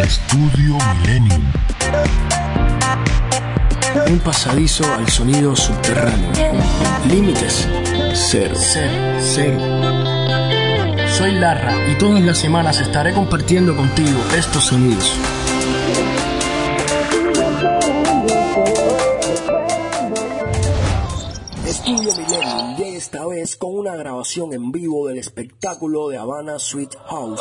Estudio Millennium. Un pasadizo al sonido subterráneo. Límites cero. Cero, cero. Soy Larra y todas las semanas estaré compartiendo contigo estos sonidos. Estudio Millennium llega esta vez con una grabación en vivo del espectáculo de Habana Sweet House.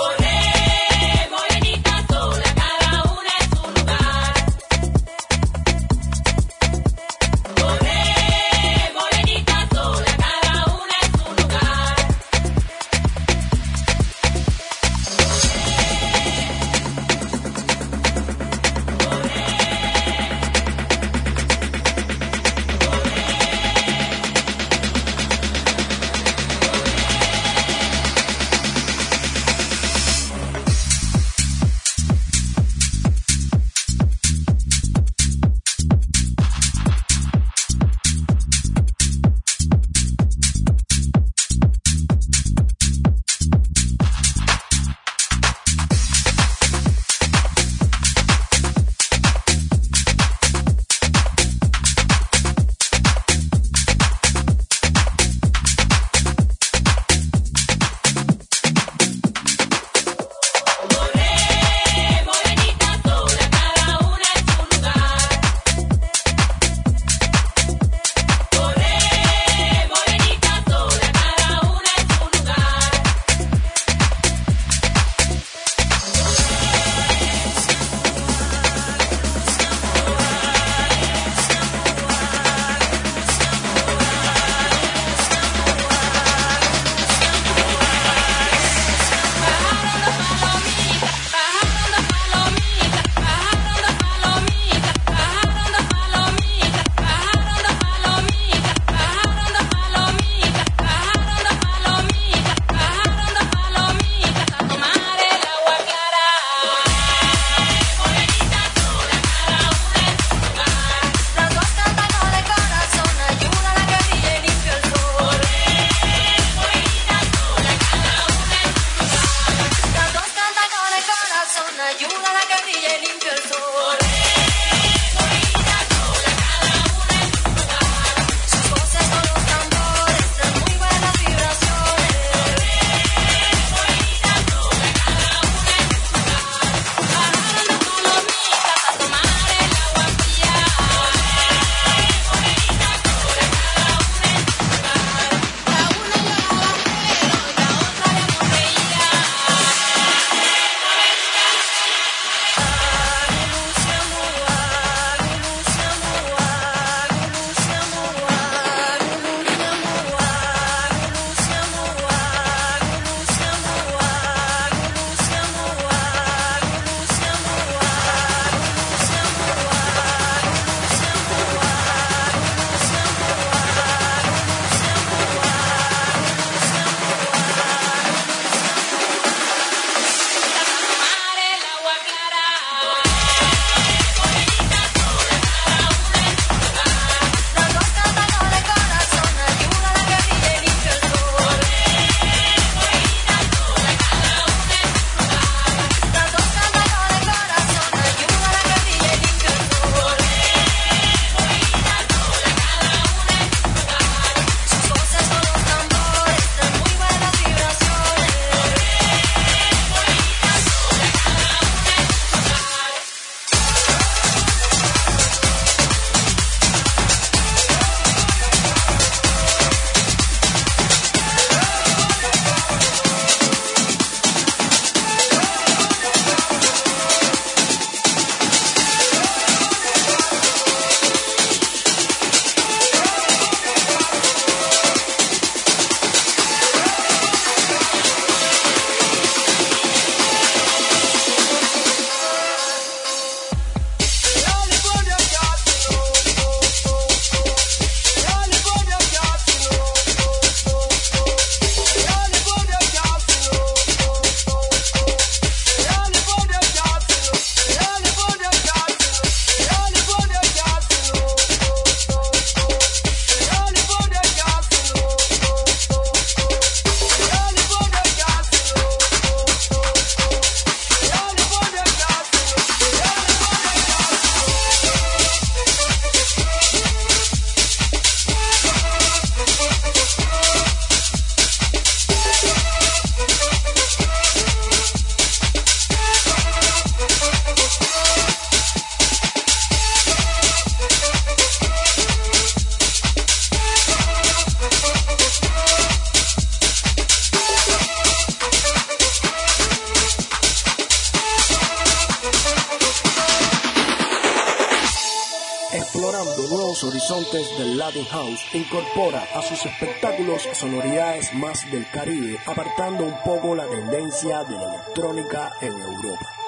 Incorpora a sus espectáculos sonoridades más del Caribe, apartando un poco la tendencia de la electrónica en Europa.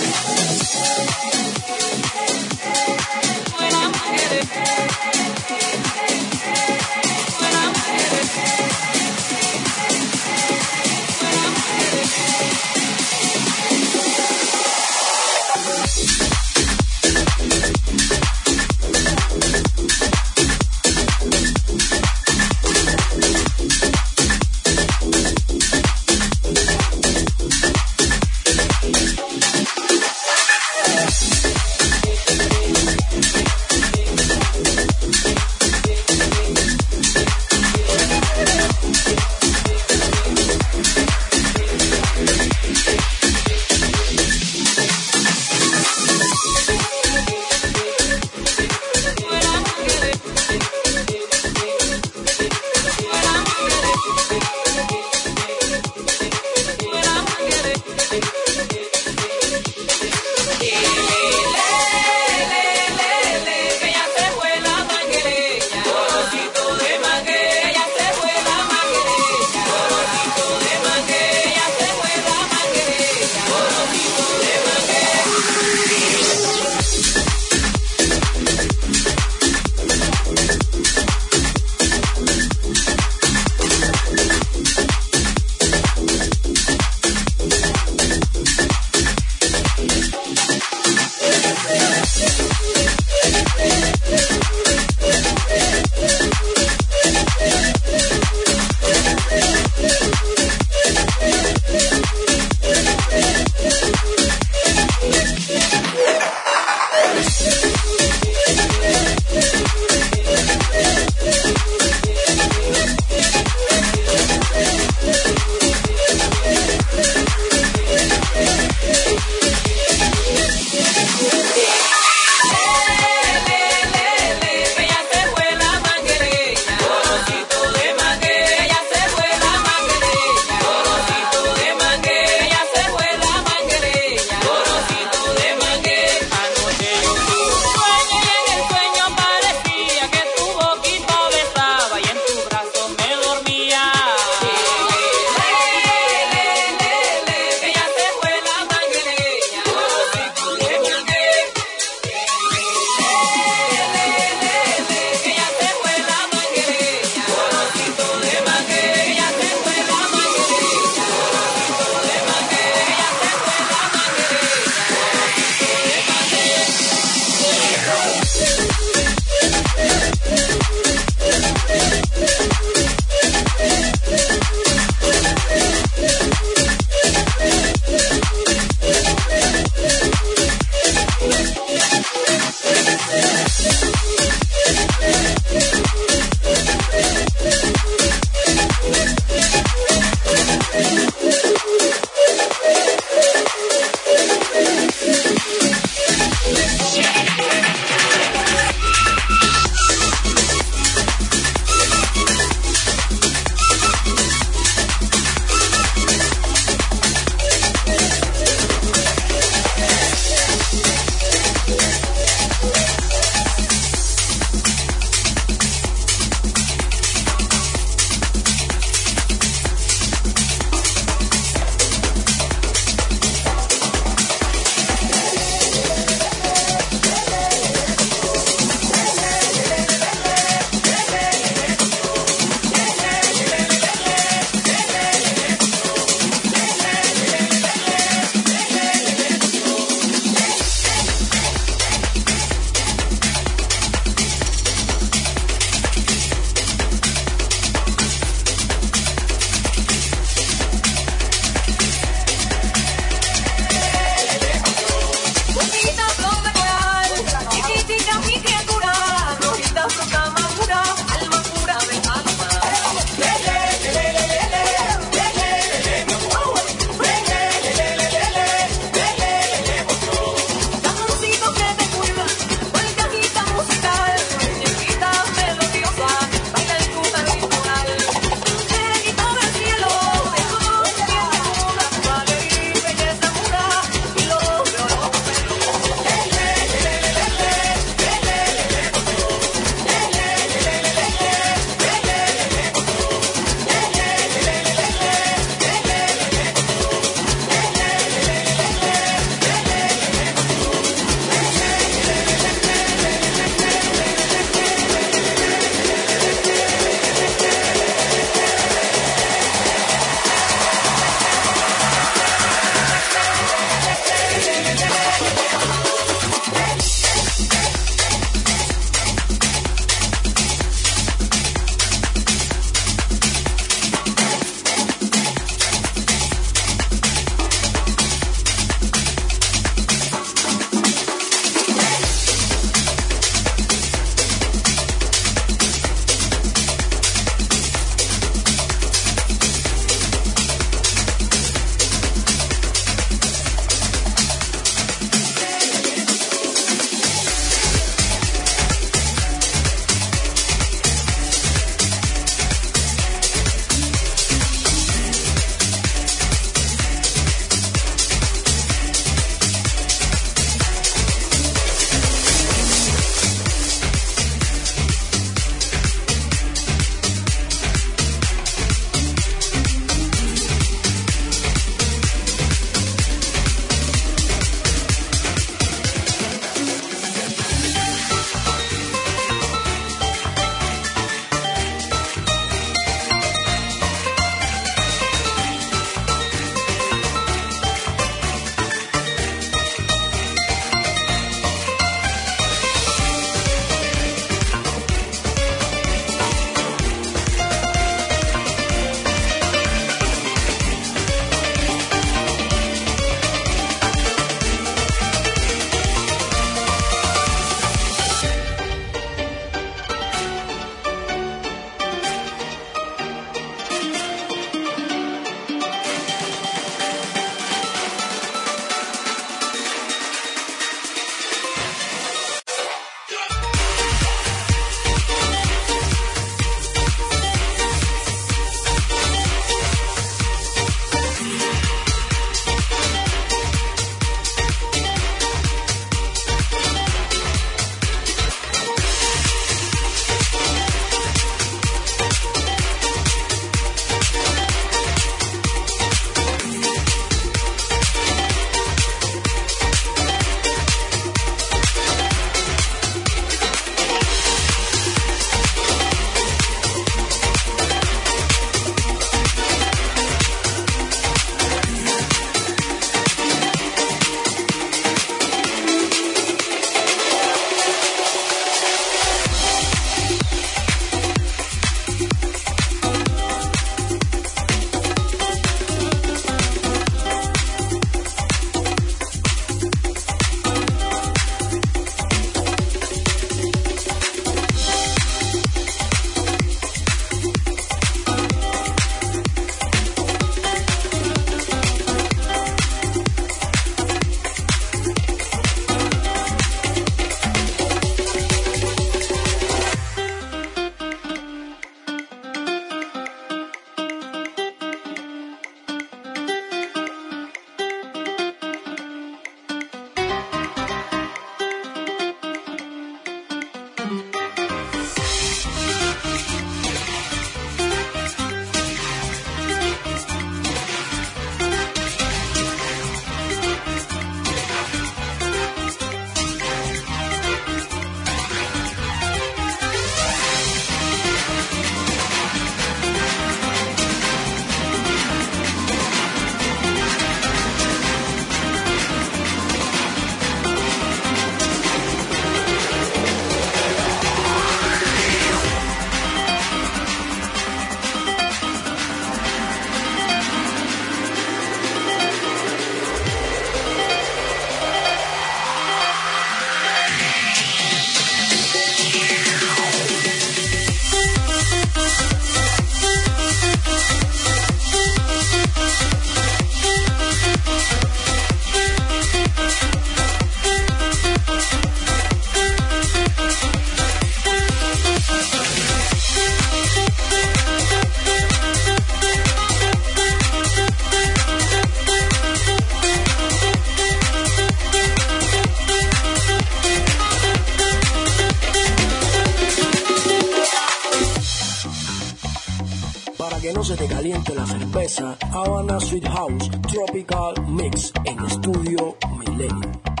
No se te caliente la cerveza, Havana Sweet House Tropical Mix en Estudio Milenio.